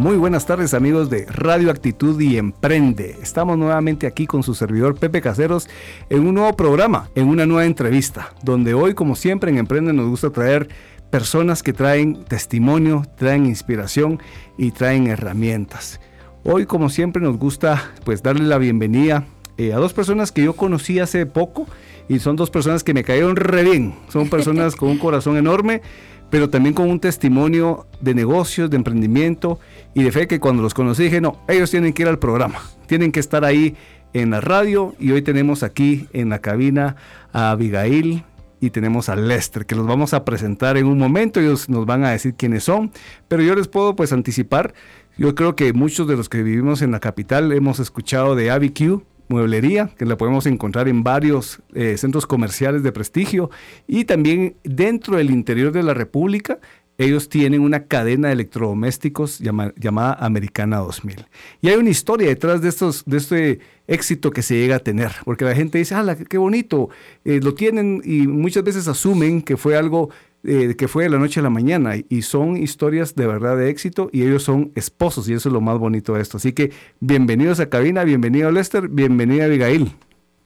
Muy buenas tardes amigos de Radio Actitud y Emprende. Estamos nuevamente aquí con su servidor Pepe Caseros en un nuevo programa, en una nueva entrevista, donde hoy como siempre en Emprende nos gusta traer personas que traen testimonio, traen inspiración y traen herramientas. Hoy como siempre nos gusta pues darle la bienvenida eh, a dos personas que yo conocí hace poco y son dos personas que me cayeron re bien. Son personas con un corazón enorme pero también con un testimonio de negocios, de emprendimiento y de fe que cuando los conocí dije, no, ellos tienen que ir al programa, tienen que estar ahí en la radio y hoy tenemos aquí en la cabina a Abigail y tenemos a Lester que los vamos a presentar en un momento, ellos nos van a decir quiénes son, pero yo les puedo pues anticipar, yo creo que muchos de los que vivimos en la capital hemos escuchado de ABQ, mueblería, que la podemos encontrar en varios eh, centros comerciales de prestigio y también dentro del interior de la República. Ellos tienen una cadena de electrodomésticos llamada Americana 2000. Y hay una historia detrás de, estos, de este éxito que se llega a tener, porque la gente dice, ¡ah, qué bonito! Eh, lo tienen y muchas veces asumen que fue algo eh, que fue de la noche a la mañana y son historias de verdad de éxito y ellos son esposos y eso es lo más bonito de esto. Así que bienvenidos a cabina, bienvenido Lester, bienvenida Abigail.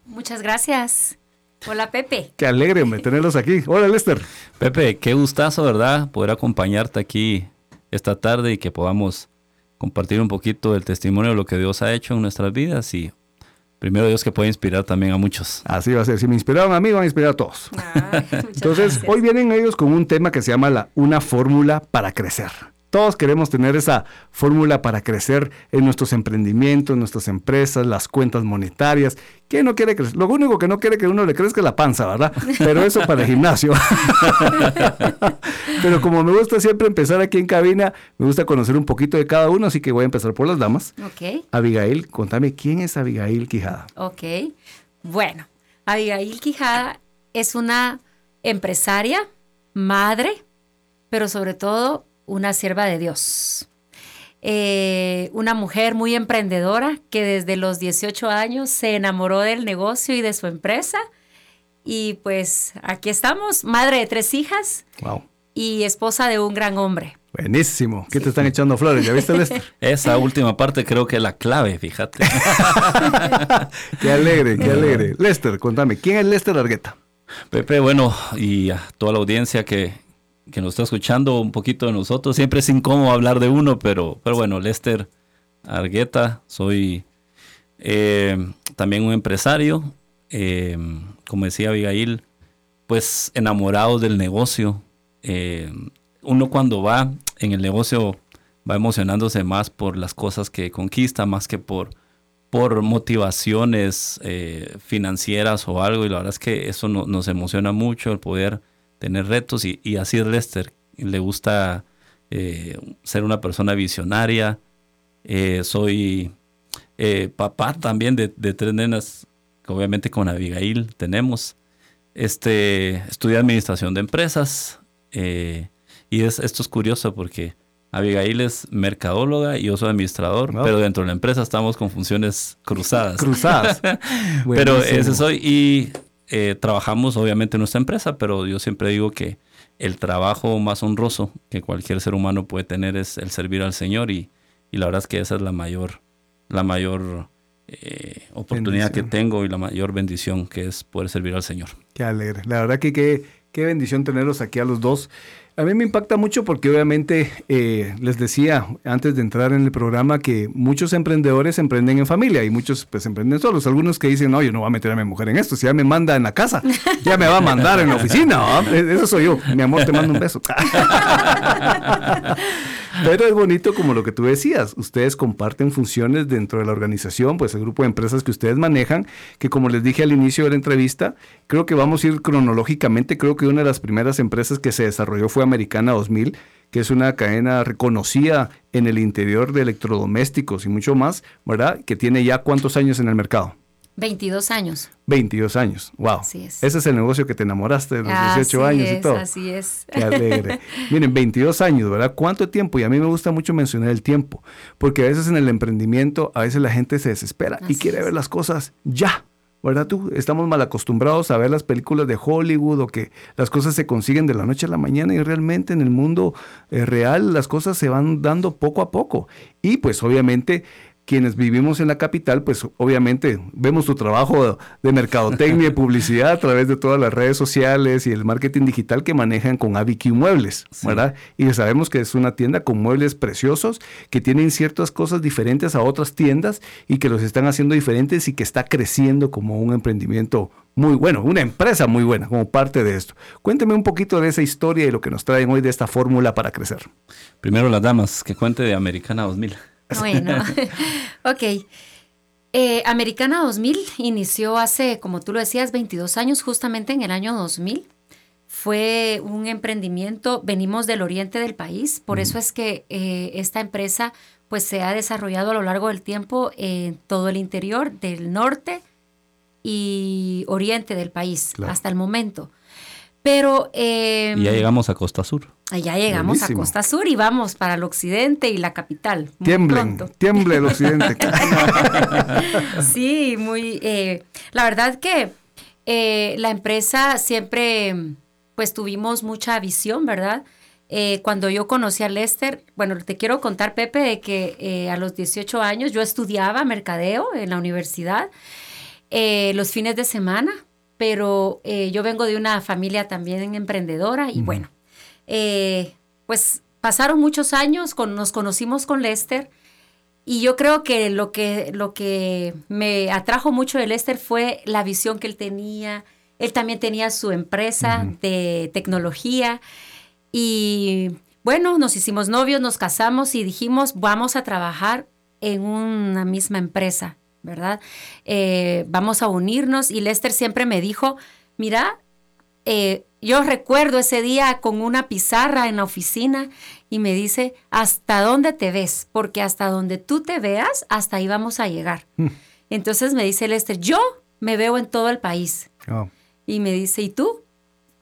Muchas gracias. Hola Pepe. Qué alegre hombre, tenerlos aquí. Hola Lester. Pepe, qué gustazo, ¿verdad? Poder acompañarte aquí esta tarde y que podamos compartir un poquito del testimonio de lo que Dios ha hecho en nuestras vidas y primero Dios que puede inspirar también a muchos. Así va a ser. Si me inspiraron a mí, van a inspirar a todos. Entonces, hoy vienen ellos con un tema que se llama la, una fórmula para crecer. Todos queremos tener esa fórmula para crecer en nuestros emprendimientos, en nuestras empresas, las cuentas monetarias. ¿Quién no quiere crecer? Lo único que no quiere que uno le crezca es la panza, ¿verdad? Pero eso para el gimnasio. Pero como me gusta siempre empezar aquí en cabina, me gusta conocer un poquito de cada uno, así que voy a empezar por las damas. Ok. Abigail, contame, ¿quién es Abigail Quijada? Ok. Bueno, Abigail Quijada es una empresaria, madre, pero sobre todo una sierva de Dios. Eh, una mujer muy emprendedora que desde los 18 años se enamoró del negocio y de su empresa. Y pues aquí estamos, madre de tres hijas y esposa de un gran hombre. Buenísimo. ¿Qué te están echando flores? ¿Ya viste, Lester? Esa última parte creo que es la clave, fíjate. qué alegre, qué alegre. Lester, contame, ¿quién es Lester Argueta? Pepe, bueno, y a toda la audiencia que, que nos está escuchando un poquito de nosotros. Siempre es incómodo hablar de uno, pero, pero bueno, Lester Argueta, soy eh, también un empresario. Eh, como decía Abigail, pues enamorado del negocio. Eh, uno cuando va en el negocio va emocionándose más por las cosas que conquista, más que por, por motivaciones financieras o algo. Y la verdad es que eso nos emociona mucho, el poder tener retos y, y así Lester le gusta eh, ser una persona visionaria. Eh, soy eh, papá también de, tres nenas, obviamente con Abigail tenemos. Este, estudié administración de empresas y es, esto es curioso porque Abigail es mercadóloga y yo soy administrador, pero dentro de la empresa estamos con funciones cruzadas. Cruzadas. pero ese soy y eh, trabajamos obviamente en nuestra empresa, pero yo siempre digo que el trabajo más honroso que cualquier ser humano puede tener es el servir al Señor y, la verdad es que esa es la mayor, la mayor eh, oportunidad que tengo y la mayor bendición que es poder servir al Señor. Qué alegre. La verdad que qué, qué bendición tenerlos aquí a los dos. A mí me impacta mucho porque obviamente eh, les decía antes de entrar en el programa que muchos emprendedores emprenden en familia y muchos pues emprenden solos. Algunos que dicen, no, yo no voy a meter a mi mujer en esto, si ya me manda en la casa, ya me va a mandar en la oficina. Eso soy yo. Mi amor, te mando un beso. Pero es bonito como lo que tú decías, ustedes comparten funciones dentro de la organización, pues el grupo de empresas que ustedes manejan, que como les dije al inicio de la entrevista, creo que vamos a ir cronológicamente, creo que una de las primeras empresas que se desarrolló fue Americana 2000, que es una cadena reconocida en el interior de electrodomésticos y mucho más, ¿verdad? Que tiene ya cuántos años en el mercado. 22 años. 22 años, wow. Así es. Ese es el negocio que te enamoraste de los 18 Así años y todo. Así es. Qué alegre. Miren, 22 años, ¿verdad? ¿Cuánto tiempo? Y a mí me gusta mucho mencionar el tiempo, porque a veces en el emprendimiento, a veces la gente se desespera y quiere es. ver las cosas ya. ¿Verdad tú? Estamos mal acostumbrados a ver las películas de Hollywood o que las cosas se consiguen de la noche a la mañana y realmente en el mundo eh, real las cosas se van dando poco a poco. Y pues obviamente quienes vivimos en la capital, pues obviamente vemos tu trabajo de mercadotecnia y publicidad a través de todas las redes sociales y el marketing digital que manejan con ABQ Muebles, Sí. ¿verdad? Y sabemos que es una tienda con muebles preciosos que tienen ciertas cosas diferentes a otras tiendas y que los están haciendo diferentes y que está creciendo como un emprendimiento muy bueno, una empresa muy buena como parte de esto. Cuénteme un poquito de esa historia y lo que nos traen hoy de esta fórmula para crecer. Primero las damas, que cuente de Americana 2000. Bueno, ok. Eh, Americana 2000 inició hace, como tú lo decías, 22 años, justamente en el año 2000. Fue un emprendimiento, venimos del oriente del país, por eso es que eh, esta empresa pues se ha desarrollado a lo largo del tiempo en todo el interior del norte y oriente del país Claro. hasta el momento. Pero eh, Y ya llegamos a Costa Sur. allá llegamos Buenísimo. a Costa Sur y vamos para el occidente y la capital. Tiemblen, pronto. tiemble el occidente. Sí, muy. eh, la verdad que eh, la empresa siempre, pues tuvimos mucha visión, ¿verdad? Eh, cuando yo conocí a Lester, bueno, te quiero contar, Pepe, de que eh, a los 18 años yo estudiaba mercadeo en la universidad eh, los fines de semana, pero eh, yo vengo de una familia también emprendedora y bueno, eh, pues pasaron muchos años, con, nos conocimos con Lester. Y yo creo que lo que, lo que me atrajo mucho de Lester fue la visión que él tenía. Él también tenía su empresa de tecnología. Y bueno, nos hicimos novios, nos casamos y dijimos, vamos a trabajar en una misma empresa, ¿verdad? Eh, vamos a unirnos. Y Lester siempre me dijo, mira, eh, yo recuerdo ese día con una pizarra en la oficina y me dice, ¿hasta dónde te ves? Porque hasta donde tú te veas, hasta ahí vamos a llegar. Entonces me dice Lester, yo me veo en todo el país. Oh, Y me dice, ¿y tú?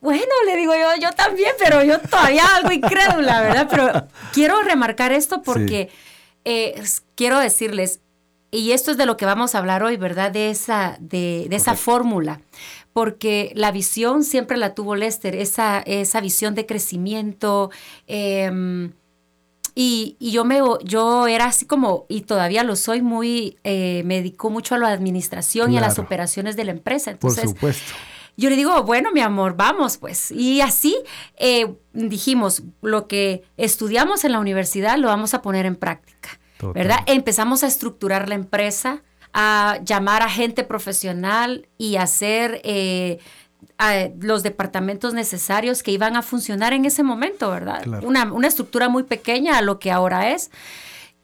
Bueno, le digo yo, yo también, pero yo todavía algo incrédula, ¿verdad? Pero quiero remarcar esto porque eh, quiero decirles, y esto es de lo que vamos a hablar hoy, ¿verdad? De esa, de, de esa fórmula, porque la visión siempre la tuvo Lester, esa, esa visión de crecimiento. em, y, y yo me yo era así como, y todavía lo soy muy, eh, me dedico mucho a la administración y a las operaciones de la empresa. por Entonces, supuesto. yo le digo, bueno, mi amor, vamos pues. Y así eh, dijimos, lo que estudiamos en la universidad lo vamos a poner en práctica, Total. ¿verdad? Empezamos a estructurar la empresa, a llamar a gente profesional y hacer eh, a los departamentos necesarios que iban a funcionar en ese momento, ¿verdad? Claro. Una, una estructura muy pequeña a lo que ahora es.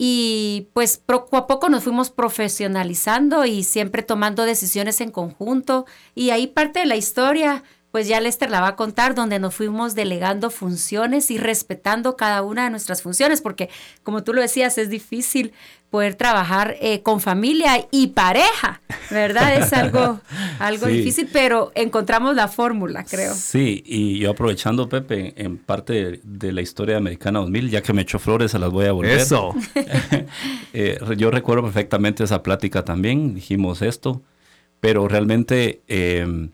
Y pues poco a poco nos fuimos profesionalizando y siempre tomando decisiones en conjunto. Y ahí parte de la historia, pues ya Lester la va a contar, donde nos fuimos delegando funciones y respetando cada una de nuestras funciones, porque como tú lo decías, es difícil poder trabajar eh, con familia y pareja, ¿verdad? Es algo, algo Sí. difícil, pero encontramos la fórmula, creo. Sí, y yo aprovechando, Pepe, en parte de, de la historia de Americana 2000, ya que me echó flores, se las voy a volver. Eso. Eh, yo recuerdo perfectamente esa plática también, dijimos esto, pero realmente eh,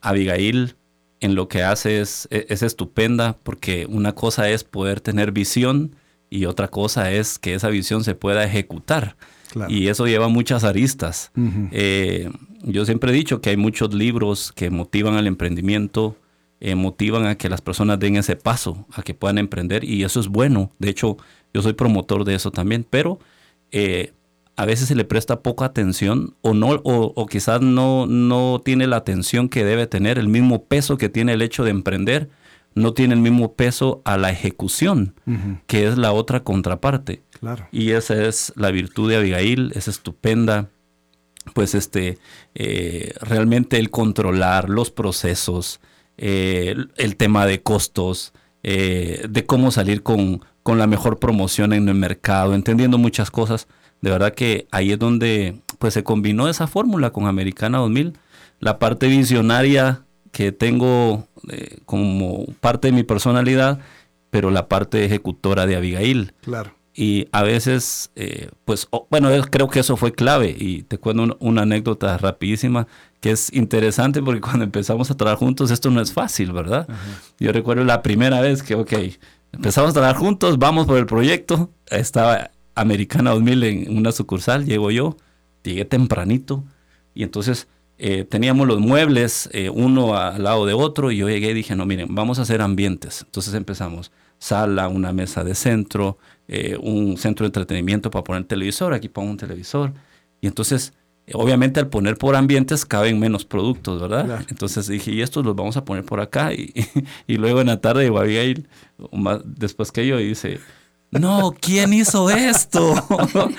Abigail en lo que hace es, e- es estupenda porque una cosa es poder tener visión y otra cosa es que esa visión se pueda ejecutar. Claro. Y eso lleva muchas aristas. Eh, yo siempre he dicho que hay muchos libros que motivan al emprendimiento, eh, motivan a que las personas den ese paso, a que puedan emprender y eso es bueno. De hecho, yo soy promotor de eso también, pero eh, a veces se le presta poca atención o no o, o quizás no, no tiene la atención que debe tener, el mismo peso que tiene el hecho de emprender, no tiene el mismo peso a la ejecución, que es la otra contraparte. Claro. Y esa es la virtud de Abigail, es estupenda. Pues este, eh, realmente el controlar los procesos, eh, el, el tema de costos, eh, de cómo salir con, con la mejor promoción en el mercado, entendiendo muchas cosas. De verdad que ahí es donde pues se combinó esa fórmula con Americana 2000. La parte visionaria que tengo eh, como parte de mi personalidad, pero la parte ejecutora de Abigail. Claro. Y a veces, eh, pues, bueno, creo que eso fue clave. Y te cuento una anécdota rapidísima que es interesante porque cuando empezamos a trabajar juntos, esto no es fácil, ¿verdad? Yo recuerdo la primera vez que, ok, empezamos a trabajar juntos, vamos por el proyecto. Estaba Americana 2000 en una sucursal, llego yo, llegué tempranito y entonces eh, teníamos los muebles eh, uno al lado de otro y yo llegué y dije, no, miren, vamos a hacer ambientes. Entonces empezamos sala, una mesa de centro, eh, un centro de entretenimiento para poner televisor, aquí pongo un televisor. Y entonces, obviamente al poner por ambientes caben menos productos, ¿verdad? Entonces dije, y estos los vamos a poner por acá. Y, y luego en la tarde llegó Abigail, después que yo, y dice, no, ¿quién hizo esto?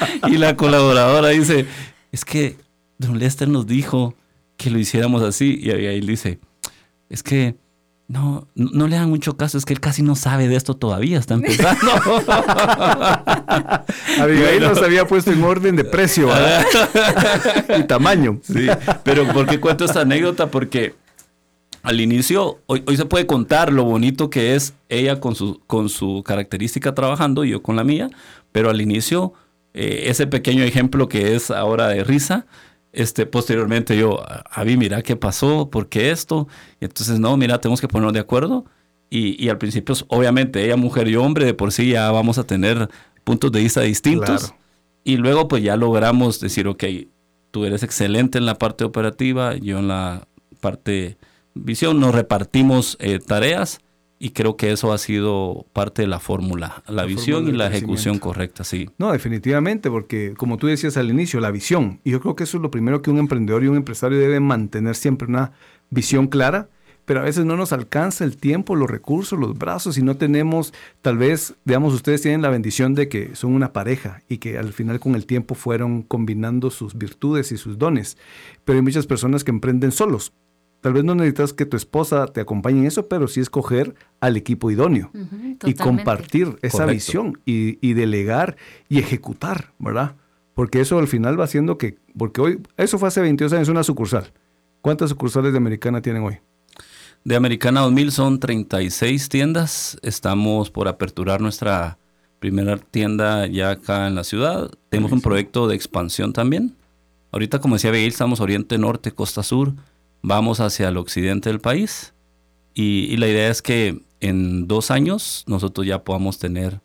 y la colaboradora dice, es que Don Lester nos dijo que lo hiciéramos así. Y Abigail dice, es que no, no le dan mucho caso, es que él casi no sabe de esto todavía, está empezando. Abigail nos había puesto en orden de precio y tamaño. Sí, pero ¿por qué cuento esta anécdota? Porque al inicio, hoy, hoy, se puede contar lo bonito que es ella con su, con su característica trabajando y yo con la mía, pero al inicio, eh, ese pequeño ejemplo que es ahora de risa, este, posteriormente yo, Avi, mira qué pasó, por qué esto. Y entonces, no, mira, tenemos que ponernos de acuerdo. Y, y, al principio, obviamente, ella, mujer y hombre, de por sí ya vamos a tener puntos de vista distintos. Y luego, pues ya logramos decir, ok, tú eres excelente en la parte operativa, yo en la parte visión, nos repartimos eh, tareas y creo que eso ha sido parte de la fórmula, la, visión y la ejecución correcta, sí. No, definitivamente, porque como tú decías al inicio, la visión. Y yo creo que eso es lo primero que un emprendedor y un empresario deben mantener siempre una visión clara, pero a veces no nos alcanza el tiempo, los recursos, los brazos y no tenemos, tal vez, digamos, ustedes tienen la bendición de que son una pareja y que al final con el tiempo fueron combinando sus virtudes y sus dones, pero hay muchas personas que emprenden solos Tal vez no necesitas que tu esposa te acompañe en eso, pero sí escoger al equipo idóneo y compartir esa visión y, delegar y ejecutar, ¿verdad? Porque eso al final va haciendo que, porque hoy, eso fue hace 22 años, una sucursal. ¿Cuántas sucursales de Americana tienen hoy? De Americana 2000 son 36 tiendas. Estamos por aperturar nuestra primera tienda ya acá en la ciudad. Tenemos un proyecto de expansión también. Ahorita, como decía Beguil, estamos oriente, norte, costa sur vamos hacia el occidente del país y, la idea es que en dos años nosotros ya podamos tener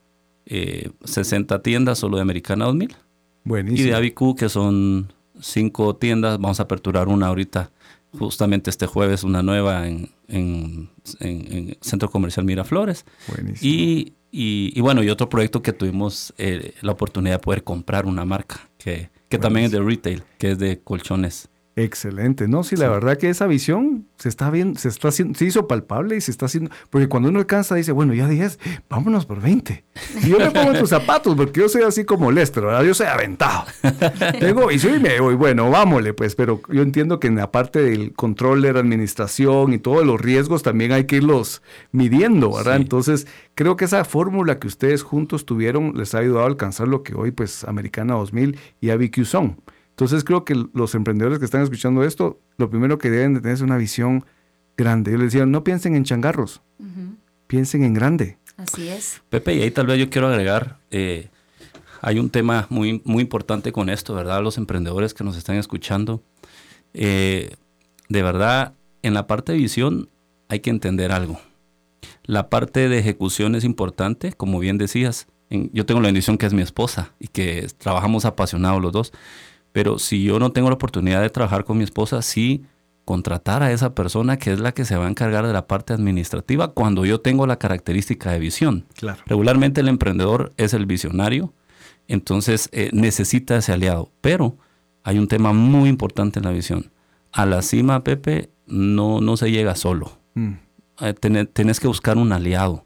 60 eh, tiendas solo de Americana 2000. Buenísimo. Y de Abicu, que son cinco tiendas, vamos a aperturar una ahorita, justamente este jueves, una nueva en, en, Centro Comercial Miraflores. Buenísimo. Y, y, bueno, y otro proyecto que tuvimos eh, la oportunidad de poder comprar una marca, que, que también es de retail, que es de colchones Excelente, no, sí, la verdad que esa visión se está viendo, se está haciendo, se hizo palpable y se está haciendo, porque cuando uno alcanza dice, bueno, ya 10, vámonos por 20. Y yo me pongo en tus zapatos, porque yo soy así como Lester, ¿verdad? Yo soy aventado. Tengo, y soy me voy, bueno, vámonos, pues, pero yo entiendo que en la parte del control de la administración y todos los riesgos también hay que irlos midiendo, ¿verdad? Entonces, creo que esa fórmula que ustedes juntos tuvieron les ha ayudado a alcanzar lo que hoy, pues, Americana 2000 y ABQ son. Entonces creo que los emprendedores que están escuchando esto, lo primero que deben de tener es una visión grande. Yo les decía, no piensen en changarros, piensen en grande. Así es. Pepe, y ahí tal vez yo quiero agregar, eh, hay un tema muy, muy importante con esto, ¿verdad? Los emprendedores que nos están escuchando. Eh, de verdad, en la parte de visión hay que entender algo. La parte de ejecución es importante, como bien decías. yo tengo la bendición que es mi esposa y que trabajamos apasionados los dos. Pero si yo no tengo la oportunidad de trabajar con mi esposa, sí contratar a esa persona que es la que se va a encargar de la parte administrativa cuando yo tengo la característica de visión. Claro. Regularmente el emprendedor es el visionario, entonces eh, necesita ese aliado. Pero hay un tema muy importante en la visión. A la cima, Pepe, no, no se llega solo. Mm. Eh, tenés, que buscar un aliado.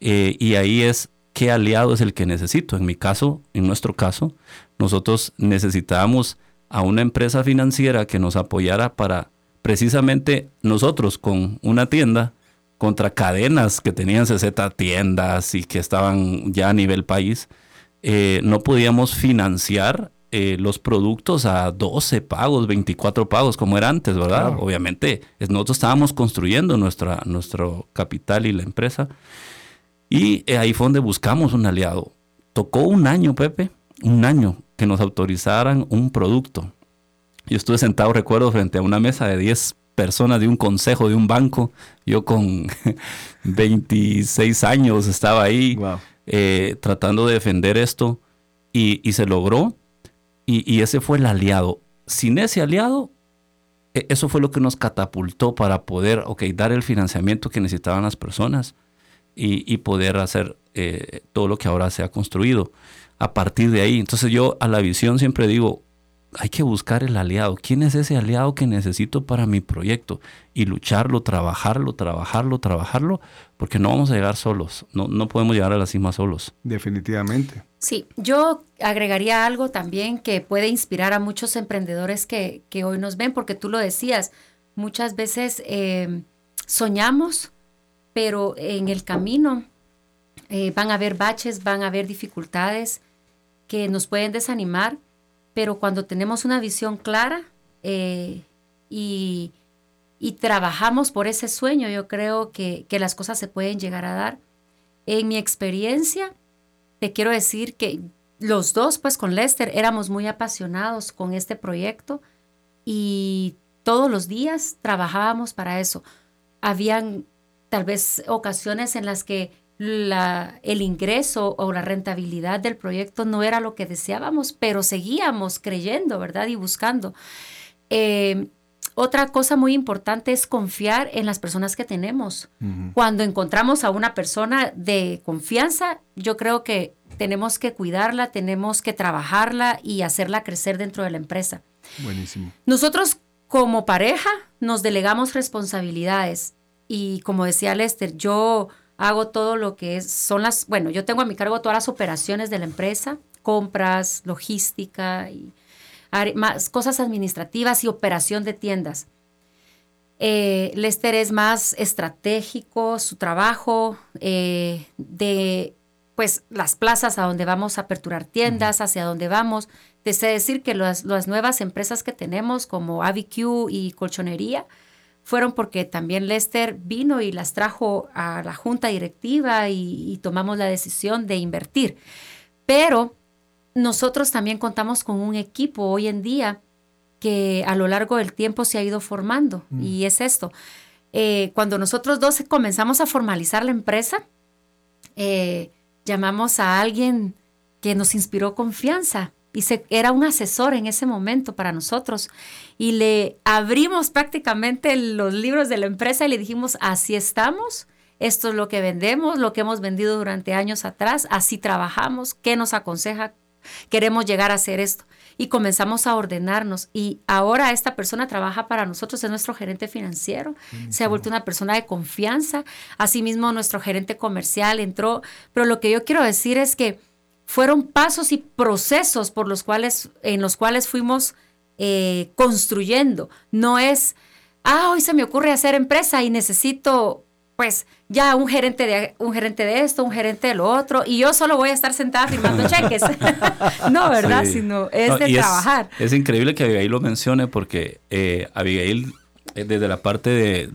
Eh, y ahí es qué aliado es el que necesito. En mi caso, en nuestro caso, nosotros necesitábamos a una empresa financiera que nos apoyara para precisamente nosotros con una tienda contra cadenas que tenían 60 tiendas y que estaban ya a nivel país, eh, no podíamos financiar eh, los productos a 12 pagos, 24 pagos, como era antes, ¿verdad? Obviamente, nosotros estábamos construyendo nuestra, nuestro capital y la empresa. Y eh, ahí fue donde buscamos un aliado. Tocó un año, Pepe, un año que nos autorizaran un producto. Yo estuve sentado, recuerdo, frente a una mesa de 10 personas de un consejo de un banco. Yo con 26 años estaba ahí eh, tratando de defender esto y, se logró. Y, ese fue el aliado. Sin ese aliado, e, eso fue lo que nos catapultó para poder, ok, dar el financiamiento que necesitaban las personas y, poder hacer eh, todo lo que ahora se ha construido a partir de ahí. Entonces yo a la visión siempre digo, hay que buscar el aliado. ¿Quién es ese aliado que necesito para mi proyecto? Y lucharlo, trabajarlo, trabajarlo, trabajarlo, porque no vamos a llegar solos. No, no podemos llegar a la cima solos. Definitivamente. Sí, yo agregaría algo también que puede inspirar a muchos emprendedores que, hoy nos ven, porque tú lo decías, muchas veces eh, soñamos, pero en el camino eh, van a haber baches, van a haber dificultades que nos pueden desanimar pero cuando tenemos una visión clara eh, y, trabajamos por ese sueño, yo creo que, las cosas se pueden llegar a dar. En mi experiencia, te quiero decir que los dos, pues con Lester, éramos muy apasionados con este proyecto y todos los días trabajábamos para eso. Habían tal vez ocasiones en las que la, el ingreso o la rentabilidad del proyecto no era lo que deseábamos, pero seguíamos creyendo, ¿verdad? Y buscando. Eh, otra cosa muy importante es confiar en las personas que tenemos. Cuando encontramos a una persona de confianza, yo creo que tenemos que cuidarla, tenemos que trabajarla y hacerla crecer dentro de la empresa. Buenísimo. Nosotros como pareja nos delegamos responsabilidades y como decía Lester, yo hago todo lo que es, son las, bueno, yo tengo a mi cargo todas las operaciones de la empresa, compras, logística y más cosas administrativas y operación de tiendas. Eh, Lester es más estratégico, su trabajo eh, de pues las plazas a donde vamos a aperturar tiendas, hacia donde vamos. Desde decir que las, las nuevas empresas que tenemos como ABQ y Colchonería, fueron porque también Lester vino y las trajo a la junta directiva y, tomamos la decisión de invertir. Pero nosotros también contamos con un equipo hoy en día que a lo largo del tiempo se ha ido formando mm. y es esto. Eh, cuando nosotros dos comenzamos a formalizar la empresa, eh, llamamos a alguien que nos inspiró confianza y se, era un asesor en ese momento para nosotros. Y le abrimos prácticamente los libros de la empresa y le dijimos, así estamos, esto es lo que vendemos, lo que hemos vendido durante años atrás, así trabajamos, ¿qué nos aconseja? Queremos llegar a hacer esto. Y comenzamos a ordenarnos. Y ahora esta persona trabaja para nosotros, es nuestro gerente financiero, se ha vuelto una persona de confianza. Asimismo, nuestro gerente comercial entró. Pero lo que yo quiero decir es que fueron pasos y procesos por los cuales, en los cuales fuimos eh, construyendo. No es, ah, hoy se me ocurre hacer empresa y necesito, pues, ya un gerente de, un gerente de esto, un gerente de lo otro, y yo solo voy a estar sentada firmando cheques. no, ¿verdad? Sino es de trabajar. Es, increíble que Abigail lo mencione porque eh, Abigail, eh, desde la parte de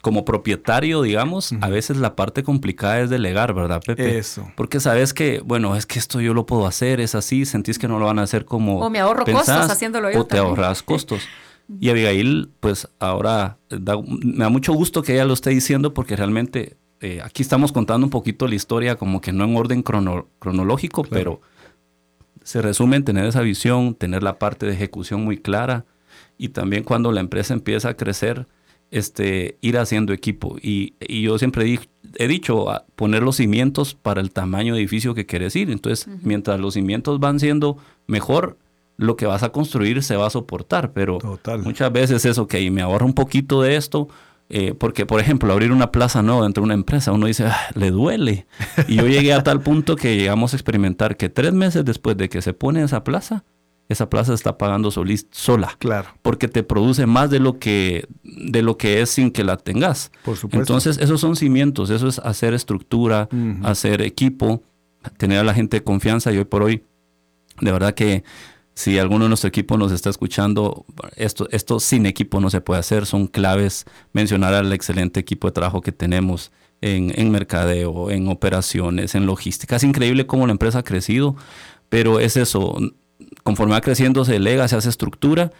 como propietario, digamos, a veces la parte complicada es delegar, ¿verdad, Pepe? Eso. Porque sabes que, bueno, es que esto yo lo puedo hacer, es así, sentís que no lo van a hacer como. O me ahorro costos haciéndolo yo. O te ahorras costos. Y Abigail, pues ahora me da mucho gusto que ella lo esté diciendo porque realmente eh, aquí estamos contando un poquito la historia, como que no en orden cronológico, pero se resume en tener esa visión, tener la parte de ejecución muy clara y también cuando la empresa empieza a crecer este, ir haciendo equipo. Y, yo siempre he dicho, poner los cimientos para el tamaño de edificio que quieres ir. Entonces, mientras los cimientos van siendo mejor, lo que vas a construir se va a soportar. Pero muchas veces es, ok, me ahorro un poquito de esto. Eh, porque, por ejemplo, abrir una plaza nueva dentro de una empresa, uno dice, ah, le duele. Y yo llegué a tal punto que llegamos a experimentar que tres meses después de que se pone esa plaza, esa plaza está pagando sola. Claro. Porque te produce más de lo que, de lo que es sin que la tengas. Por supuesto. Entonces, esos son cimientos, eso es hacer estructura, hacer equipo, tener a la gente de confianza y hoy por hoy, de verdad que si alguno de nuestro equipo nos está escuchando, esto, esto sin equipo no se puede hacer. Son claves mencionar al excelente equipo de trabajo que tenemos en, en mercadeo, en operaciones, en logística. Es increíble cómo la empresa ha crecido, pero es eso. Conforme va creciendo, se delega, se hace estructura.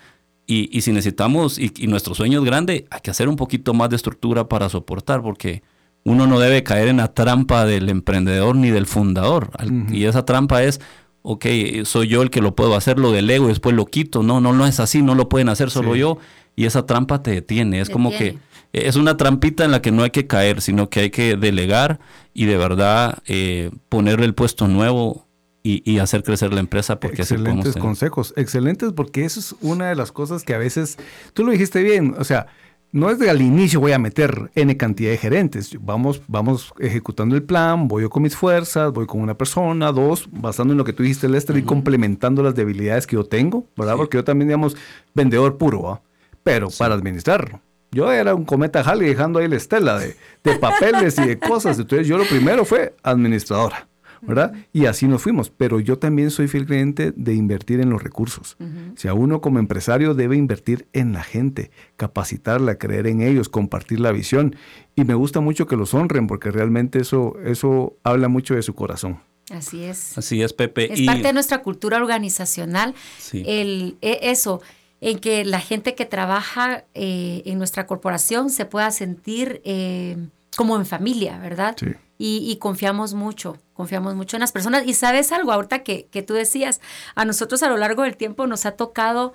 Y, y si necesitamos, y, y nuestro sueño es grande, hay que hacer un poquito más de estructura para soportar, porque uno no debe caer en la trampa del emprendedor ni del fundador. Y esa trampa es, ok, soy yo el que lo puedo hacer, lo delego y después lo quito. No, no, no es así, no lo pueden hacer solo yo. Y esa trampa te detiene. Es como que es una trampita en la que no hay que caer, sino que hay que delegar y de verdad eh, ponerle el puesto nuevo y, hacer crecer la empresa. Porque excelentes consejos, excelentes porque eso es una de las cosas que a veces, tú lo dijiste bien, o sea, no es de al inicio voy a meter N cantidad de gerentes. Vamos, vamos ejecutando el plan, voy yo con mis fuerzas, voy con una persona, dos, basando en lo que tú dijiste, Lester, y complementando las debilidades que yo tengo, ¿verdad? Porque yo también, digamos, vendedor puro, ¿va? Pero para administrarlo. Yo era un cometa Halley dejando ahí la estela de, de papeles y de cosas. Entonces yo lo primero fue administradora. ¿Verdad? Y así nos fuimos. Pero yo también soy fiel creyente de invertir en los recursos. Si a uno como empresario debe invertir en la gente, capacitarla, creer en ellos, compartir la visión. Y me gusta mucho que los honren porque realmente eso, eso habla mucho de su corazón. Así es. Así es, Pepe. Es parte de nuestra cultura organizacional. El, e, eso, en que la gente que trabaja eh, en nuestra corporación se pueda sentir eh, como en familia, ¿verdad? Sí y, confiamos mucho, confiamos mucho en las personas. Y sabes algo, ahorita que, que tú decías, a nosotros a lo largo del tiempo nos ha tocado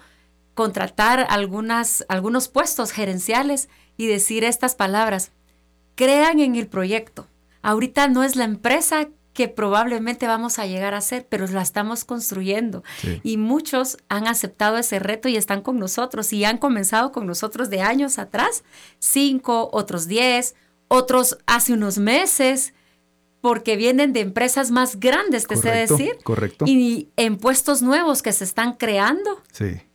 contratar algunas, algunos puestos gerenciales y decir estas palabras, crean en el proyecto. Ahorita no es la empresa que probablemente vamos a llegar a ser, pero la estamos construyendo. Y muchos han aceptado ese reto y están con nosotros y han comenzado con nosotros de años atrás, cinco, otros diez, otros hace unos meses, porque vienen de empresas más grandes, te sé decir. Correcto. Y en puestos nuevos que se están creando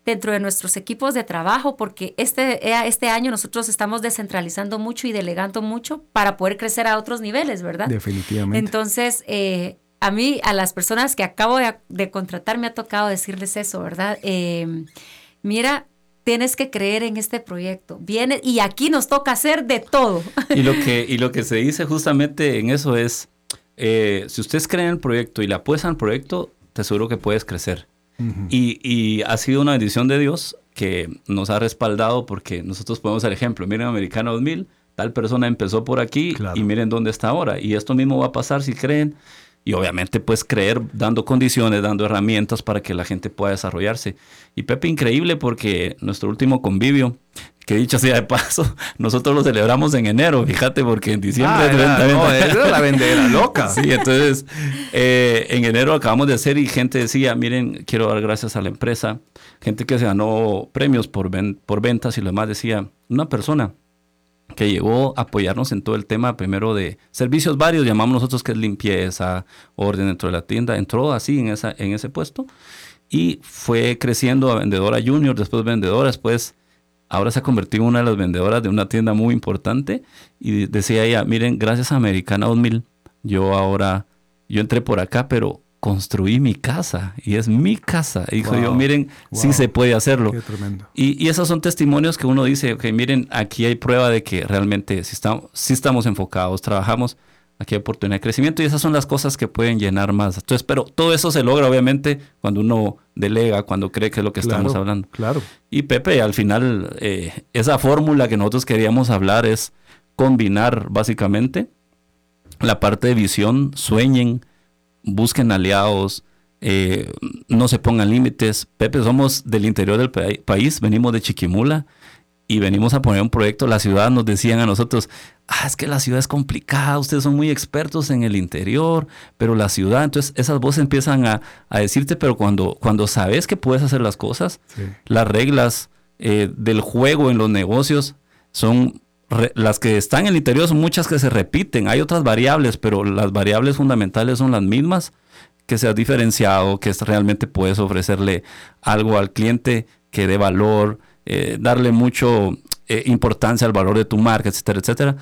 dentro de nuestros equipos de trabajo, porque este, eh, este año nosotros estamos descentralizando mucho y delegando mucho para poder crecer a otros niveles, ¿verdad? Definitivamente. Entonces, eh, a mí, a las personas que acabo de, contratar, me ha tocado decirles eso, ¿verdad? Eh, mira, tienes que creer en este proyecto. Viene, y aquí nos toca hacer de todo. Y lo que, y lo que se dice justamente en eso es, eh, si ustedes creen en el proyecto y le apuestan al proyecto, te aseguro que puedes crecer. y, ha sido una bendición de Dios que nos ha respaldado porque nosotros podemos ser ejemplo. Miren, Americano 2000, tal persona empezó por aquí y miren dónde está ahora. Y esto mismo va a pasar si creen y obviamente pues creer dando condiciones, dando herramientas para que la gente pueda desarrollarse. Y Pepe, increíble porque nuestro último convivio, que dicho sea de paso, nosotros lo celebramos en enero, fíjate, porque en diciembre... Ah, no, era la vendera loca. Sí, entonces eh, en enero acabamos de hacer y gente decía, miren, quiero dar gracias a la empresa, gente que se ganó premios por, por ventas y lo demás decía, una persona que llegó a apoyarnos en todo el tema primero de servicios varios, llamamos nosotros que es limpieza, orden dentro de la tienda, entró así en, esa, en ese puesto y fue creciendo a vendedora junior, después vendedora, después ahora se ha convertido en una de las vendedoras de una tienda muy importante y decía ella, miren, gracias a Americana 2000, yo ahora, yo entré por acá, pero construí mi casa y es mi casa. Y dijo yo, miren, sí se puede hacerlo. Y, esos son testimonios que uno dice, ok, miren, aquí hay prueba de que realmente si estamos, si estamos enfocados, trabajamos, aquí hay oportunidad de crecimiento y esas son las cosas que pueden llenar más. Entonces, pero todo eso se logra obviamente cuando uno delega, cuando cree que es lo que estamos hablando. Claro. Y Pepe, al final, eh, esa fórmula que nosotros queríamos hablar es combinar básicamente la parte de visión, sueñen, busquen aliados, eh, no se pongan límites. Pepe, somos del interior del país, venimos de Chiquimula y venimos a poner un proyecto. La ciudad nos decían a nosotros, ah, es que la ciudad es complicada, ustedes son muy expertos en el interior, pero la ciudad, entonces esas voces empiezan a, decirte, pero cuando, cuando sabes que puedes hacer las cosas, las reglas eh, del juego en los negocios son las que están en el interior son muchas que se repiten. Hay otras variables, pero las variables fundamentales son las mismas. Que seas diferenciado, que realmente puedes ofrecerle algo al cliente que dé valor, eh, darle mucho eh, importancia al valor de tu marca, etcétera, etcétera.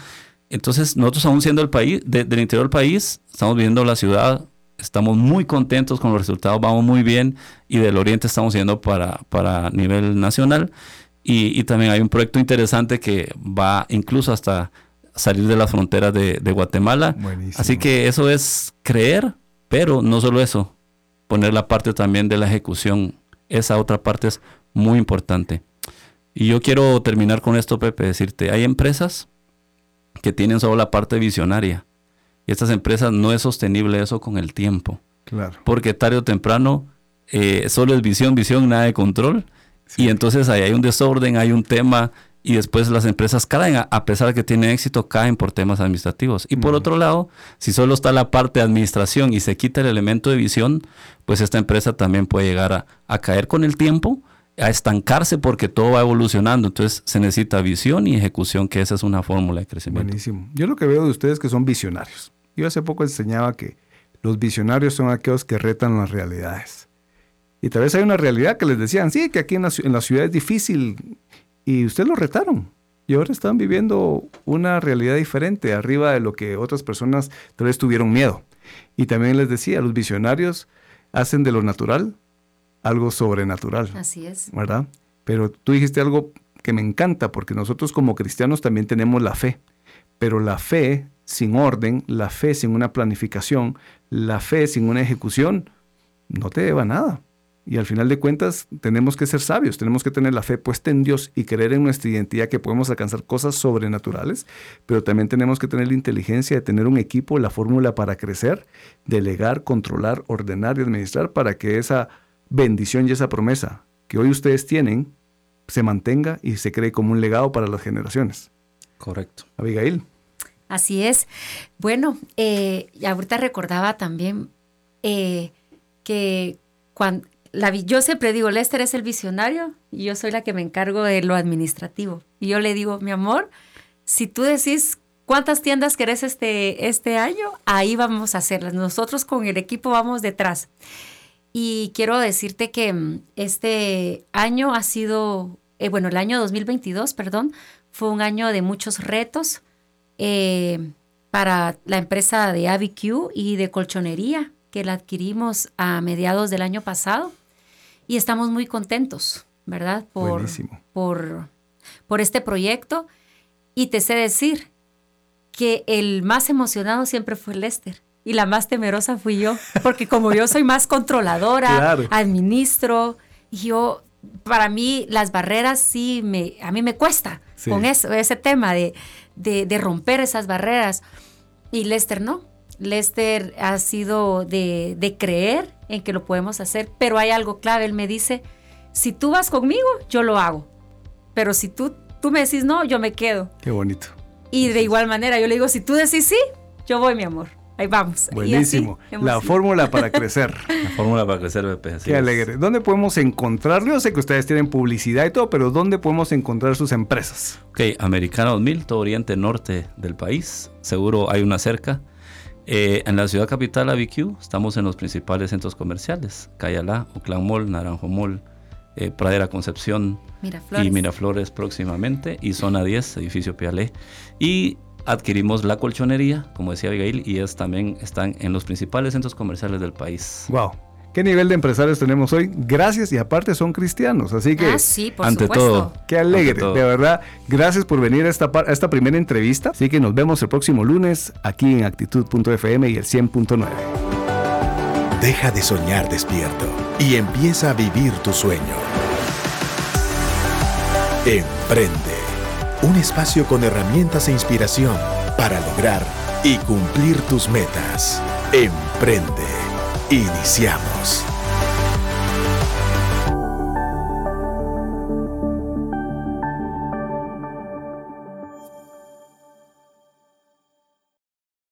Entonces, nosotros aún siendo el país, del interior del país, estamos viendo la ciudad estamos muy contentos con los resultados, vamos muy bien y del Oriente estamos yendo para, para nivel nacional. Y, también hay un proyecto interesante que va incluso hasta salir de las fronteras de, Guatemala. Así que eso es creer, pero no solo eso, poner la parte también de la ejecución. Esa otra parte es muy importante. Y yo quiero terminar con esto, Pepe, decirte, hay empresas que tienen solo la parte visionaria. Y estas empresas no es sostenible eso con el tiempo. Claro. Porque tarde o temprano eh, solo es visión, visión, nada de control. Y entonces ahí hay un desorden, hay un tema y después las empresas caen, a pesar de que tienen éxito, caen por temas administrativos. Y por otro lado, si solo está la parte de administración y se quita el elemento de visión, pues esta empresa también puede llegar a, caer con el tiempo, a estancarse porque todo va evolucionando. Entonces se necesita visión y ejecución, que esa es una fórmula de crecimiento. Buenísimo. Yo lo que veo de ustedes es que son visionarios. Yo hace poco enseñaba que los visionarios son aquellos que retan las realidades. Y tal vez hay una realidad que les decían, sí, que aquí en la, en la ciudad es difícil y ustedes lo retaron. Y ahora están viviendo una realidad diferente, arriba de lo que otras personas tal vez tuvieron miedo. Y también les decía, los visionarios hacen de lo natural algo sobrenatural. Así es. ¿Verdad? Pero tú dijiste algo que me encanta, porque nosotros como cristianos también tenemos la fe. Pero la fe sin orden, la fe sin una planificación, la fe sin una ejecución, no te lleva a nada. Y al final de cuentas tenemos que ser sabios, tenemos que tener la fe puesta en Dios y creer en nuestra identidad que podemos alcanzar cosas sobrenaturales, pero también tenemos que tener la inteligencia de tener un equipo, la fórmula para crecer, delegar, controlar, ordenar y administrar para que esa bendición y esa promesa que hoy ustedes tienen se mantenga y se cree como un legado para las generaciones. Correcto. Abigail. Así es. Bueno, eh, ahorita recordaba también eh, que cuando yo siempre digo, Lester es el visionario y yo soy la que me encargo de lo administrativo. Y yo le digo, mi amor, si tú decís cuántas tiendas querés este, este año, ahí vamos a hacerlas. Nosotros con el equipo vamos detrás. Y quiero decirte que mm, este año ha sido, eh, bueno, el año 2022, perdón, fue un año de muchos retos eh, para la empresa de ABQ y de colchonería que la adquirimos a mediados del año pasado y estamos muy contentos, ¿verdad? Por, por, por este proyecto. Y te sé decir que el más emocionado siempre fue Lester y la más temerosa fui yo, porque como yo soy más controladora, administro, yo, para mí las barreras sí, me, a mí me cuesta con eso, ese tema de, de, de romper esas barreras. Y Lester no, Lester ha sido de, de, creer en que lo podemos hacer, pero hay algo clave. Él me dice, si tú vas conmigo, yo lo hago. Pero si tú, tú me decís no, yo me quedo. Qué bonito. Y de igual manera, yo le digo, si tú decís sí, yo voy, mi amor. Ahí vamos. Buenísimo. la fórmula para crecer. La fórmula para crecer, BP. Qué alegre. ¿Dónde podemos encontrarlo? Yo sé que ustedes tienen publicidad y todo, pero ¿dónde podemos encontrar sus empresas? Ok, Americano 2000, todo oriente norte del país. Seguro hay una cerca. Eh, en la ciudad capital, ABQ, estamos en los principales centros comerciales: Cayalá, Oclan Mall, Naranjo Mall, eh, Pradera Concepción y Miraflores próximamente, y Zona 10, edificio Pialé. Y adquirimos la colchonería, como decía Abigail, y es también están en los principales centros comerciales del país. Wow. ¿Qué nivel de empresarios tenemos hoy? Gracias y aparte son cristianos, así que ah, sí, por ante todo, qué alegre, de verdad. Gracias por venir a esta, a esta primera entrevista. Así que nos vemos el próximo lunes aquí en actitud.fm y el 100.9. Deja de soñar despierto y empieza a vivir tu sueño. Emprende. Un espacio con herramientas e inspiración para lograr y cumplir tus metas. Emprende. Iniciamos.